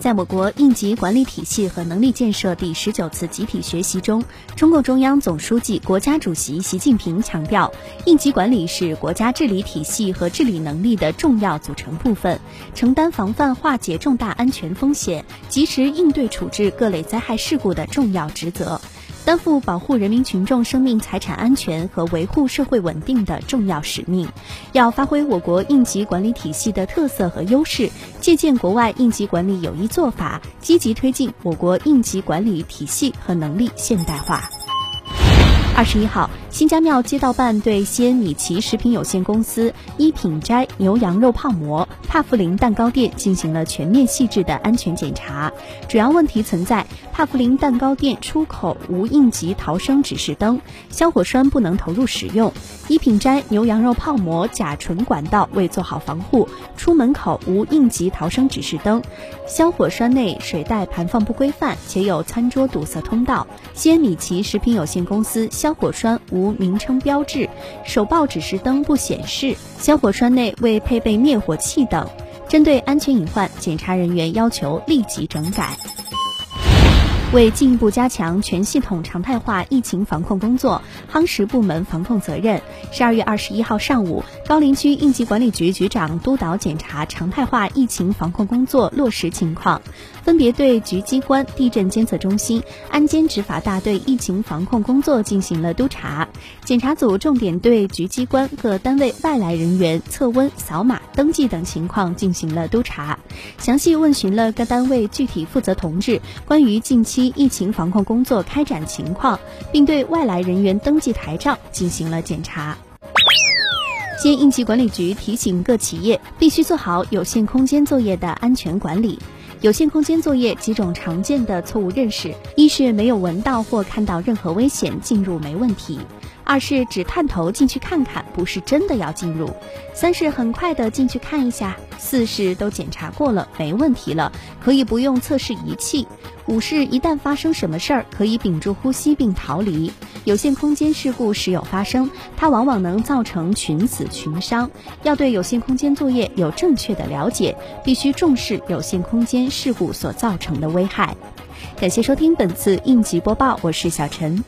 在我国应急管理体系和能力建设第十九次集体学习中，中共中央总书记、国家主席习近平强调，应急管理是国家治理体系和治理能力的重要组成部分，承担防范化解重大安全风险、及时应对处置各类灾害事故的重要职责。担负保护人民群众生命财产安全和维护社会稳定的重要使命，要发挥我国应急管理体系的特色和优势，借鉴国外应急管理有益做法，积极推进我国应急管理体系和能力现代化。二十一号，新家庙街道办对西安米奇食品有限公司一品斋牛羊肉泡馍、帕芙林蛋糕店进行了全面细致的安全检查，主要问题存在帕芙林蛋糕店出口无应急逃生指示灯，消火栓不能投入使用；一品斋牛羊肉泡馍甲醇管道未做好防护，出门口无应急逃生指示灯，消火栓内水袋盘放不规范，且有餐桌堵塞通道。西安米奇食品有限公司消火栓无名称标志，手报指示灯不显示，消火栓内未配备灭火器等。针对安全隐患，检查人员要求立即整改。为进一步加强全系统常态化疫情防控工作，夯实部门防控责任，十二月二十一号上午，高陵区应急管理局局长督导检查常态化疫情防控工作落实情况，分别对局机关、地震监测中心、安监执法大队疫情防控工作进行了督查。检查组重点对局机关各单位外来人员测温、扫码登记等情况进行了督查，详细问询了各单位具体负责同志关于近期。疫情防控工作开展情况，并对外来人员登记台账进行了检查。县应急管理局提醒各企业，必须做好有限空间作业的安全管理。有限空间作业几种常见的错误认识：一是没有闻到或看到任何危险，进入没问题；二是只探头进去看看，不是真的要进入；三是很快的进去看一下；四是都检查过了，没问题了，可以不用测试仪器；五是一旦发生什么事儿，可以屏住呼吸并逃离。有限空间事故时有发生，它往往能造成群死群伤。要对有限空间作业有正确的了解，必须重视有限空间事故所造成的危害。感谢收听本次应急播报，我是小陈。